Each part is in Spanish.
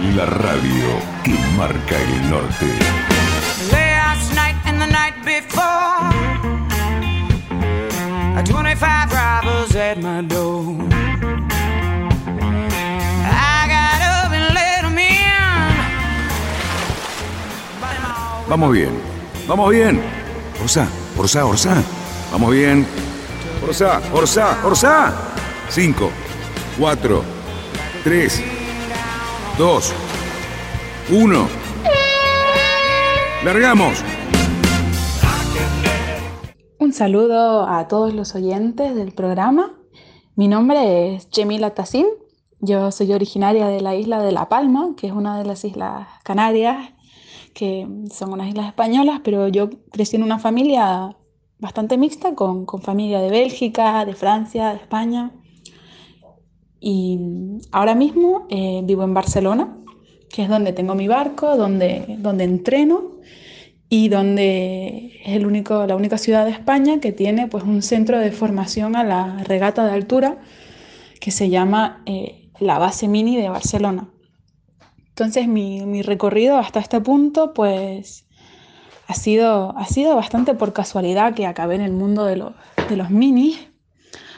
La radio que marca el norte. Last night and the night before, 25 robbers at my door. Vamos bien, vamos bien. Orsa, Orsa, Orsa. Vamos bien. Orsa, Orsa, Orsa. Cinco, cuatro, tres, dos, uno. ¡Largamos! Un saludo a todos los oyentes del programa. Mi nombre es Jemila Tassin. Yo soy originaria de la isla de La Palma, que es una de las islas canarias que son unas islas españolas, pero yo crecí en una familia bastante mixta, con, con familia de Bélgica, de Francia, de España. Y ahora mismo eh, vivo en Barcelona, que es donde tengo mi barco, donde, donde entreno y donde es el único, la única ciudad de España que tiene pues, un centro de formación a la regata de altura que se llama eh, la Base Mini de Barcelona. Entonces mi, recorrido hasta este punto pues ha sido, ha sido bastante por casualidad que acabé en el mundo de los, de los minis,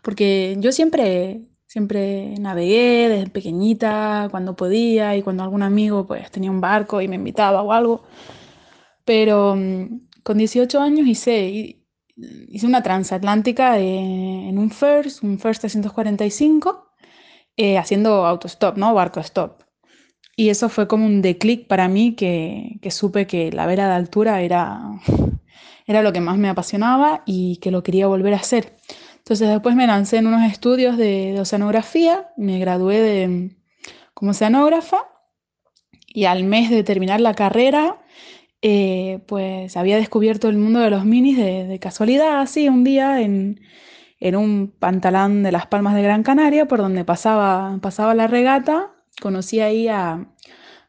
porque yo siempre, siempre navegué desde pequeñita, cuando podía y cuando algún amigo pues tenía un barco y me invitaba o algo, pero mm, con 18 años hice, hice una transatlántica en un First, un First 345, eh, haciendo autostop, ¿no? Barco stop. Y eso fue como un declic para mí que, supe que la vera de altura era, era lo que más me apasionaba y que lo quería volver a hacer. Entonces después me lancé en unos estudios de, oceanografía, me gradué de, como oceanógrafa y al mes de terminar la carrera, eh, pues había descubierto el mundo de los minis de, casualidad, así un día en, en, un pantalón de las Palmas de Gran Canaria, por donde pasaba, pasaba la regata conocí ahí a,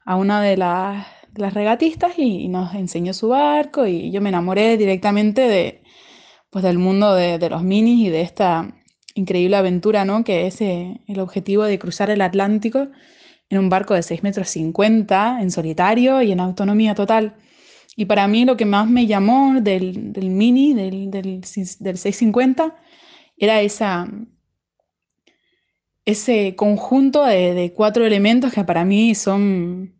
una de las, regatistas y, nos enseñó su barco y yo me enamoré directamente de, pues, del mundo de, los minis y de esta increíble aventura, ¿no? Que es eh, el objetivo de cruzar el Atlántico en un barco de 6 metros 50, en solitario y en autonomía total. Y para mí lo que más me llamó del, mini, del, del, del 650, era esa, ese conjunto de, cuatro elementos que para mí son,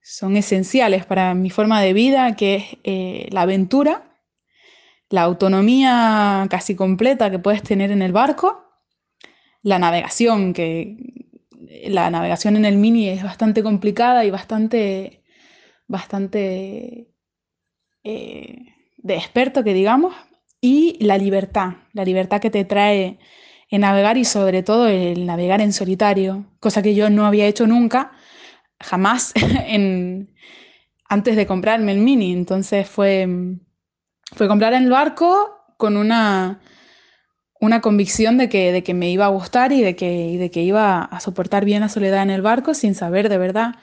son esenciales para mi forma de vida, que es eh, la aventura, la autonomía casi completa que puedes tener en el barco, la navegación, que la navegación en el mini es bastante complicada y bastante, bastante eh, de experto, que digamos, y la libertad, la libertad que te trae en navegar y sobre todo el navegar en solitario, cosa que yo no había hecho nunca, jamás, en, antes de comprarme el mini. Entonces fue, fue comprar el barco con una, una convicción de que, de que me iba a gustar y de que, de que iba a soportar bien la soledad en el barco sin saber de verdad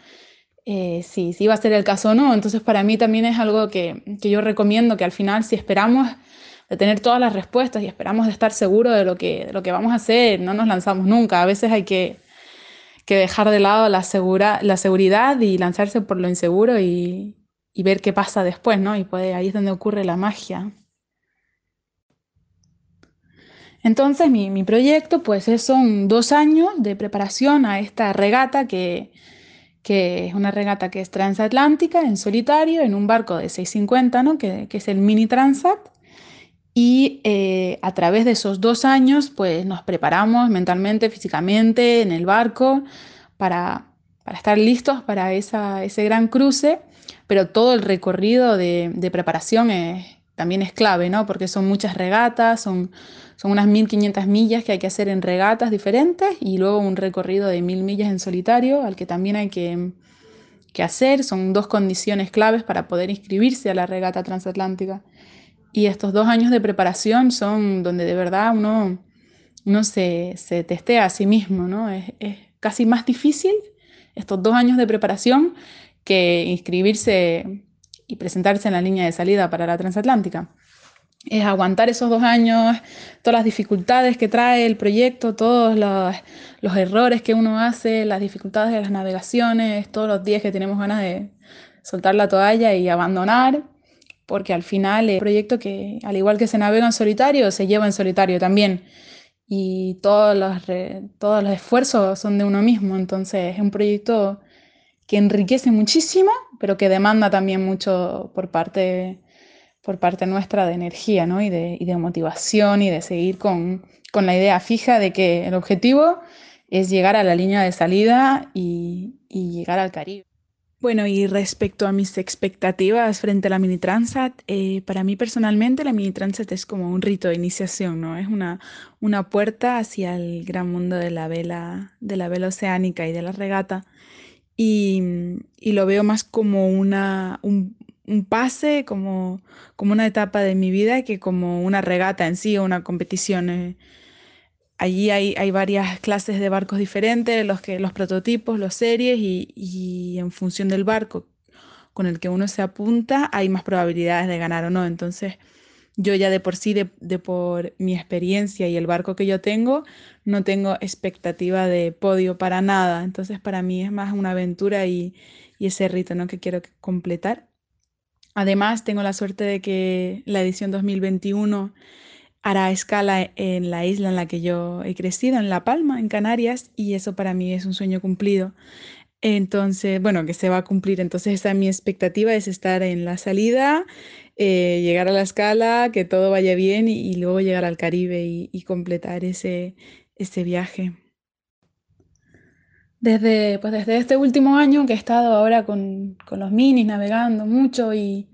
eh, si, si, iba a ser el caso o no. Entonces para mí también es algo que, que yo recomiendo que al final si esperamos de tener todas las respuestas y esperamos de estar seguros de lo que, lo que vamos a hacer, no nos lanzamos nunca. A veces hay que, dejar de lado la, segura, la seguridad y lanzarse por lo inseguro y, ver qué pasa después, ¿no? Y puede, ahí es donde ocurre la magia. Entonces mi, mi, proyecto pues son dos años de preparación a esta regata que, es una regata que es transatlántica en solitario en un barco de 650, ¿no? que, que es el Mini Transat. Y eh, a través de esos dos años, pues nos preparamos mentalmente, físicamente, en el barco, para, estar listos para ese gran cruce, pero todo el recorrido de, preparación también es clave, ¿no? Porque son muchas regatas, son, son unas 1500 millas que hay que hacer en regatas diferentes y luego un recorrido de 1000 millas en solitario, al que también hay que, que hacer. Son dos condiciones claves para poder inscribirse a la regata transatlántica. Y estos dos años de preparación son donde de verdad uno, uno se, se testea a sí mismo, ¿no? Es, es casi más difícil estos dos años de preparación que inscribirse y presentarse en la línea de salida para la transatlántica. Es aguantar esos dos años, todas las dificultades que trae el proyecto, todos los, errores que uno hace, las dificultades de las navegaciones, todos los días que tenemos ganas de soltar la toalla y abandonar, porque al final es un proyecto que, al igual que se navega en solitario, se lleva en solitario también. Y todos los, todos los esfuerzos son de uno mismo, entonces es un proyecto que enriquece muchísimo, pero que demanda también mucho por parte, por parte nuestra de energía ¿no? y, de, y de motivación y de seguir con, con, la idea fija de que el objetivo es llegar a la línea de salida y, y llegar al Caribe. Bueno, y respecto a mis expectativas frente a la Mini Transat, eh, para mí personalmente la Mini Transat es como un rito de iniciación, ¿no? Es una, una puerta hacia el gran mundo de la vela, de la vela oceánica y de la regata y, y lo veo más como una, un, un pase, como, como una etapa de mi vida que como una regata en sí o una competición. Eh. Allí hay, hay, varias clases de barcos diferentes, los, que, los prototipos, los series y, y, en función del barco con el que uno se apunta hay más probabilidades de ganar o no. Entonces yo ya de por sí, de, de por mi experiencia y el barco que yo tengo, no tengo expectativa de podio para nada. Entonces para mí es más una aventura y, y ese rito ¿no? que quiero completar. Además, tengo la suerte de que la edición 2021 hará escala en la isla en la que yo he crecido, en La Palma, en Canarias, y eso para mí es un sueño cumplido. Entonces, bueno, que se va a cumplir. Entonces, esa mi expectativa es estar en la salida, eh, llegar a la escala, que todo vaya bien y, luego llegar al Caribe y, completar ese, este viaje. Desde, pues desde este último año que he estado ahora con, con los minis, navegando mucho y,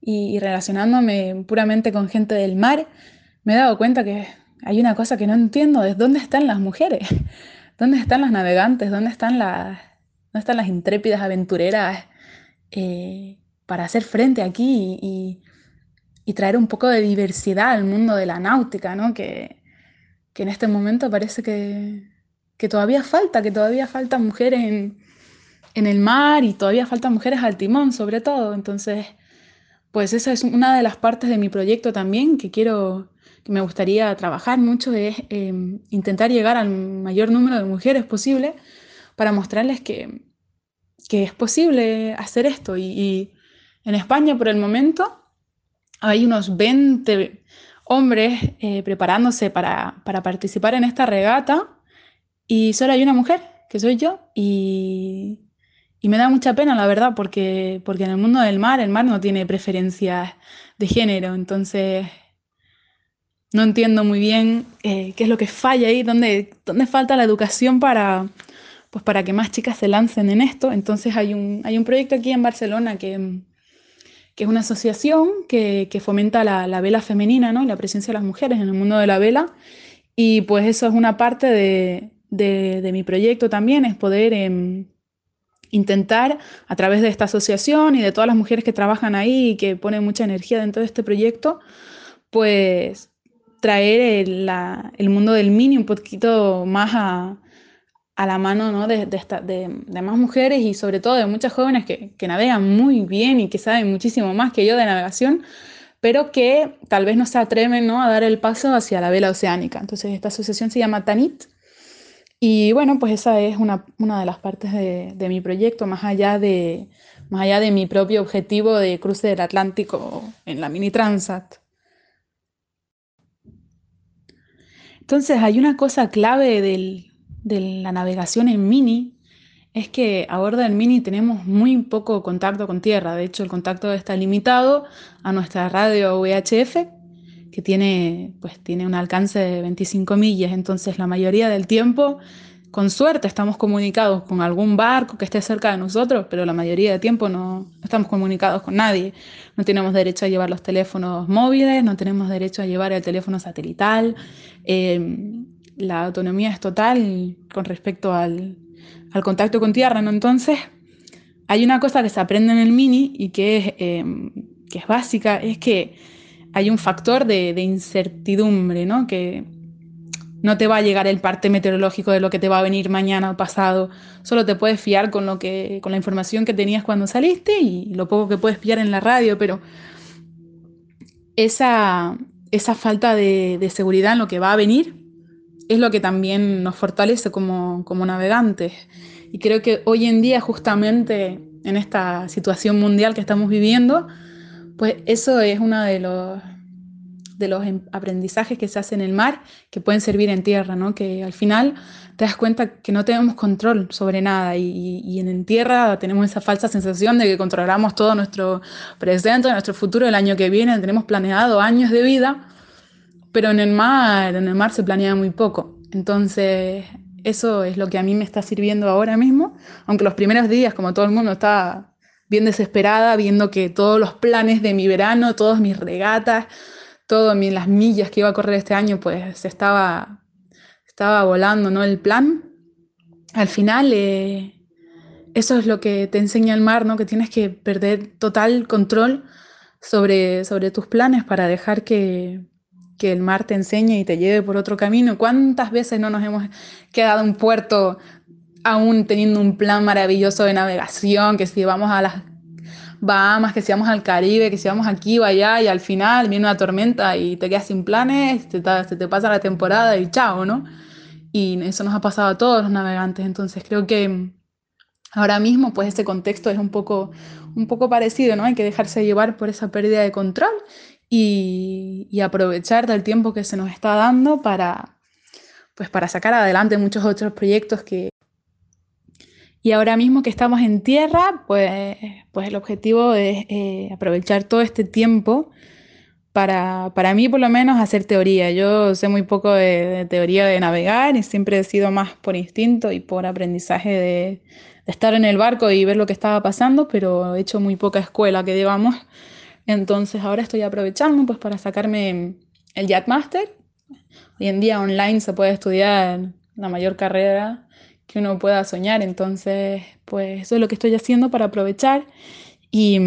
y, relacionándome puramente con gente del mar, me he dado cuenta que hay una cosa que no entiendo, es dónde están las mujeres, dónde están las navegantes, dónde están las, dónde están las intrépidas aventureras eh, para hacer frente aquí y, y, traer un poco de diversidad al mundo de la náutica, ¿no? que, que en este momento parece que, que todavía falta, que todavía faltan mujeres en, en, el mar y todavía faltan mujeres al timón, sobre todo. Entonces, pues esa es una de las partes de mi proyecto también que quiero, que me gustaría trabajar mucho, es eh, intentar llegar al mayor número de mujeres posible para mostrarles que, que es posible hacer esto. Y, y, en España, por el momento, hay unos 20 hombres eh, preparándose para, para, participar en esta regata y solo hay una mujer, que soy yo, y, y, me da mucha pena, la verdad, porque, porque en el mundo del mar, el mar no tiene preferencias de género, entonces no entiendo muy bien eh, qué es lo que falla ahí, dónde, dónde falta la educación para, pues para que más chicas se lancen en esto. Entonces hay un, hay un proyecto aquí en Barcelona que que es una asociación que, que fomenta la, la, vela femenina ¿no? y la presencia de las mujeres en el mundo de la vela. Y pues eso es una parte de, de, mi proyecto también, es poder eh, intentar a través de esta asociación y de todas las mujeres que trabajan ahí y que ponen mucha energía dentro de este proyecto, pues traer el, la, el mundo del mini un poquito más a, a la mano ¿no? de, esta, de, de, más mujeres y sobre todo de muchas jóvenes que, navegan muy bien y que saben muchísimo más que yo de navegación, pero que tal vez no se atreven ¿no? a dar el paso hacia la vela oceánica. Entonces esta asociación se llama TANIT y bueno, pues esa es una, una de las partes de, de, mi proyecto, más allá de, más allá de mi propio objetivo de cruce del Atlántico en la mini Transat. Entonces hay una cosa clave del, de la navegación en Mini es que a bordo del Mini tenemos muy poco contacto con tierra. De hecho, el contacto está limitado a nuestra radio VHF, que tiene, pues, tiene un alcance de 25 millas. Entonces, la mayoría del tiempo, con suerte, estamos comunicados con algún barco que esté cerca de nosotros, pero la mayoría del tiempo no, estamos comunicados con nadie. No tenemos derecho a llevar los teléfonos móviles, no tenemos derecho a llevar el teléfono satelital. Eh, la autonomía es total con respecto al, al contacto con tierra, ¿no? Entonces, hay una cosa que se aprende en el mini y que es, em, que es básica, es que hay un factor de, de, incertidumbre, ¿no? Que no te va a llegar el parte meteorológico de lo que te va a venir mañana o pasado, solo te puedes fiar con, lo que, con la información que tenías cuando saliste y lo poco que puedes pillar en la radio, pero esa, esa falta de, de seguridad en lo que va a venir es lo que también nos fortalece como, como navegantes. Y creo que hoy en día, justamente en esta situación mundial que estamos viviendo, pues eso es uno de los, de los em, aprendizajes que se hacen en el mar que pueden servir en tierra, ¿no? Que al final te das cuenta que no tenemos control sobre nada y, y en tierra tenemos esa falsa sensación de que controlamos todo nuestro presente, nuestro futuro, el año que viene, tenemos planeado años de vida, pero en el mar, en el mar se planea muy poco. Entonces, eso es lo que a mí me está sirviendo ahora mismo, aunque los primeros días, como todo el mundo, estaba bien desesperada, viendo que todos los planes de mi verano, todas mis regatas, todas las millas que iba a correr este año, pues estaba, estaba volando, ¿no? El plan. Al final, eh, eso es lo que te enseña el mar, ¿no? Que tienes que perder total control sobre, sobre tus planes para dejar que, que el mar te enseñe y te lleve por otro camino. ¿Cuántas veces no nos hemos quedado en puerto aún teniendo un plan maravilloso de navegación, que si vamos a las Bahamas, que si vamos al Caribe, que si vamos aquí o allá y al final viene una tormenta y te quedas sin planes, te, te pasa la temporada y chao, ¿no? Y eso nos ha pasado a todos los navegantes, entonces creo que ahora mismo pues ese contexto es un poco, un poco parecido, ¿no? Hay que dejarse llevar por esa pérdida de control y, y aprovechar del tiempo que se nos está dando para, pues para sacar adelante muchos otros proyectos que, y ahora mismo que estamos en tierra, pues, pues el objetivo es eh, aprovechar todo este tiempo para, para, mí por lo menos hacer teoría. Yo sé muy poco de, teoría de navegar y siempre he sido más por instinto y por aprendizaje de, de, estar en el barco y ver lo que estaba pasando, pero he hecho muy poca escuela que digamos. Entonces ahora estoy aprovechando pues para sacarme el Master. Hoy en día online se puede estudiar la mayor carrera que uno pueda soñar. Entonces, pues eso es lo que estoy haciendo para aprovechar y,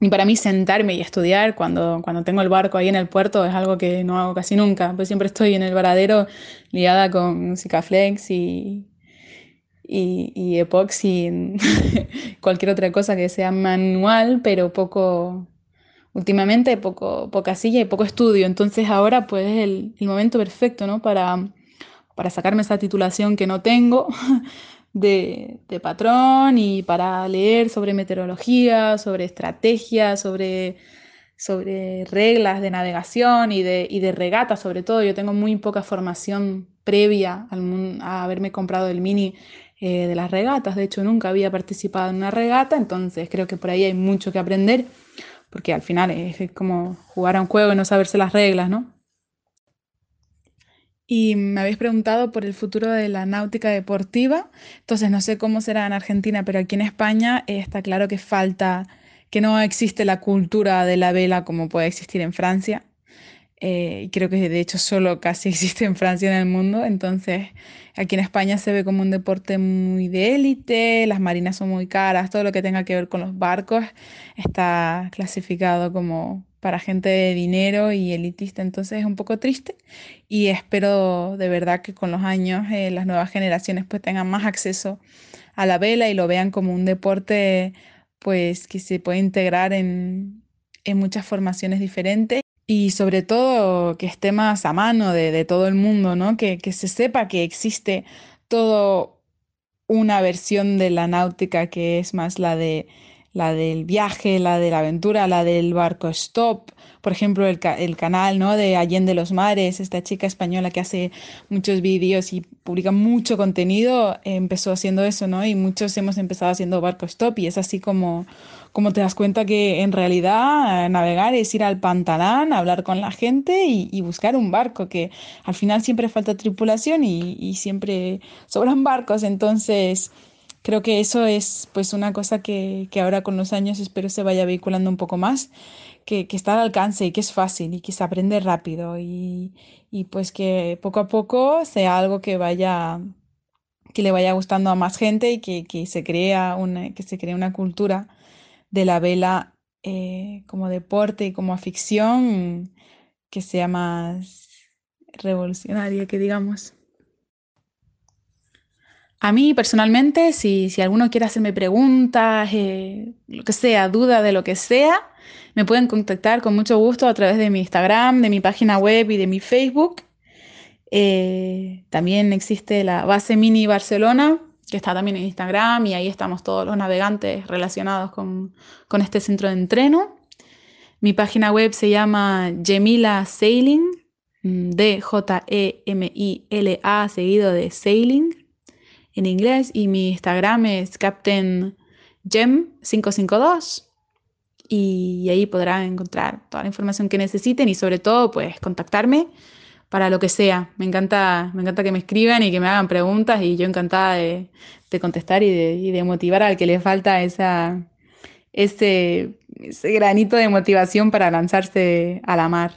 y, para mí sentarme y estudiar cuando, cuando tengo el barco ahí en el puerto es algo que no hago casi nunca. Pues siempre estoy en el varadero liada con música flex y, y, cualquier otra cosa que sea manual, pero poco, últimamente poco, poca silla y poco estudio. Entonces ahora pues es el, el momento perfecto, ¿no? Para para sacarme esa titulación que no tengo de, de, patrón y para leer sobre meteorología, sobre estrategia, sobre, sobre reglas de navegación y de, y de regata sobre todo. Yo tengo muy poca formación previa al, a haberme comprado el mini eh, de las regatas. De hecho, nunca había participado en una regata, entonces creo que por ahí hay mucho que aprender, porque al final es, es como jugar a un juego y no saberse las reglas, ¿no? y me habéis preguntado por el futuro de la náutica deportiva. Entonces, no sé cómo será en Argentina, pero aquí en España eh, está claro que falta, que no existe la cultura de la vela como puede existir en Francia. Eh, creo que de hecho solo casi existe en Francia en el mundo. Entonces, aquí en España se ve como un deporte muy de élite, las marinas son muy caras, todo lo que tenga que ver con los barcos está clasificado como para gente de dinero y elitista, entonces es un poco triste y espero de verdad que con los años eh, las nuevas generaciones pues tengan más acceso a la vela y lo vean como un deporte pues que se puede integrar en, en muchas formaciones diferentes y sobre todo que esté más a mano de, de todo el mundo, ¿no? Que, que se sepa que existe todo una versión de la náutica que es más la de la del viaje, la de la aventura, la del barco stop, por ejemplo, el, el, canal ¿no? de Allende los Mares, esta chica española que hace muchos vídeos y publica mucho contenido, empezó haciendo eso, ¿no? Y muchos hemos empezado haciendo barco stop y es así como, como te das cuenta que en realidad navegar es ir al pantanán, hablar con la gente y, y buscar un barco, que al final siempre falta tripulación y, y siempre sobran barcos, entonces creo que eso es pues una cosa que, que, ahora con los años espero se vaya vehiculando un poco más, que, que, está al alcance y que es fácil y que se aprende rápido y, y, pues que poco a poco sea algo que vaya que le vaya gustando a más gente y que, se, crea una, que se cree una cultura de la vela eh, como deporte y como ficción que sea más revolucionaria, que digamos. A mí personalmente, si, si alguno quiere hacerme preguntas, eh, lo que sea, duda de lo que sea, me pueden contactar con mucho gusto a través de mi Instagram, de mi página web y de mi Facebook. Eh, también existe la base Mini Barcelona, que está también en Instagram y ahí estamos todos los navegantes relacionados con, este centro de entreno. Mi página web se llama Gemila Sailing, mm, D-J-E-M-I-L-A seguido de Sailing en inglés y mi Instagram es Captain Gem 552 y ahí podrán encontrar toda la información que necesiten y sobre todo pues contactarme para lo que sea. Me encanta, me encanta que me escriban y que me hagan preguntas y yo encantada de, contestar y de, motivar al que le falta esa, ese, ese granito de motivación para lanzarse a la mar.